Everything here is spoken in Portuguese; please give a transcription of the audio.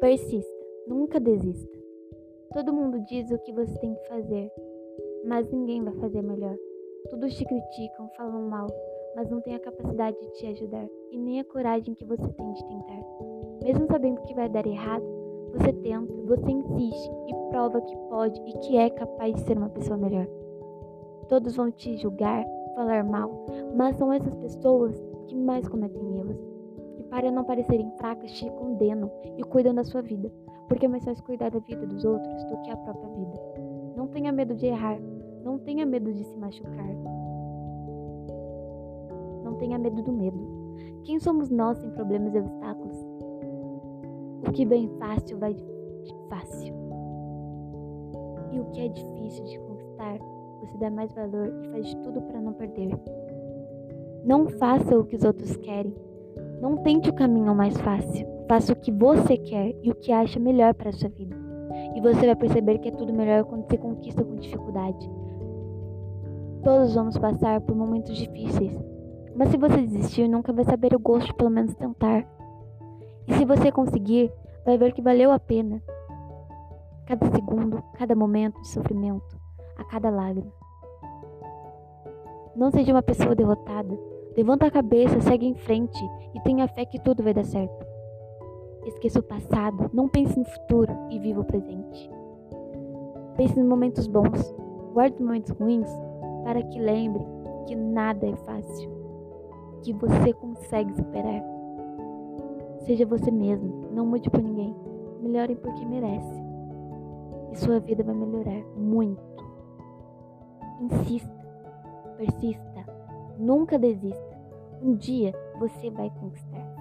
Persista, nunca desista. Todo mundo diz o que você tem que fazer, mas ninguém vai fazer melhor. Todos te criticam, falam mal, mas não têm a capacidade de te ajudar e nem a coragem que você tem de tentar. Mesmo sabendo que vai dar errado, você tenta, você insiste e prova que pode e que é capaz de ser uma pessoa melhor. Todos vão te julgar, falar mal, mas são essas pessoas que mais cometem erros. Para não parecerem fracas, te condenam e cuidam da sua vida, porque é mais fácil cuidar da vida dos outros do que a própria vida. Não tenha medo de errar, não tenha medo de se machucar. Não tenha medo do medo. Quem somos nós sem problemas e obstáculos? O que vem fácil vai fácil. E o que é difícil de conquistar, você dá mais valor e faz de tudo para não perder. Não faça o que os outros querem. Não tente o caminho mais fácil. Faça o que você quer e o que acha melhor para a sua vida. E você vai perceber que é tudo melhor quando você conquista com dificuldade. Todos vamos passar por momentos difíceis, mas se você desistir, nunca vai saber o gosto de pelo menos tentar. E se você conseguir, vai ver que valeu a pena. Cada segundo, cada momento de sofrimento, a cada lágrima. Não seja uma pessoa derrotada. Levanta a cabeça, segue em frente e tenha fé que tudo vai dar certo. Esqueça o passado, não pense no futuro e viva o presente. Pense nos momentos bons, guarde os momentos ruins para que lembre que nada é fácil, que você consegue superar. Seja você mesmo, não mude por ninguém. Melhore porque merece. E sua vida vai melhorar muito. Insista, persista, nunca desista. Um dia você vai conquistar.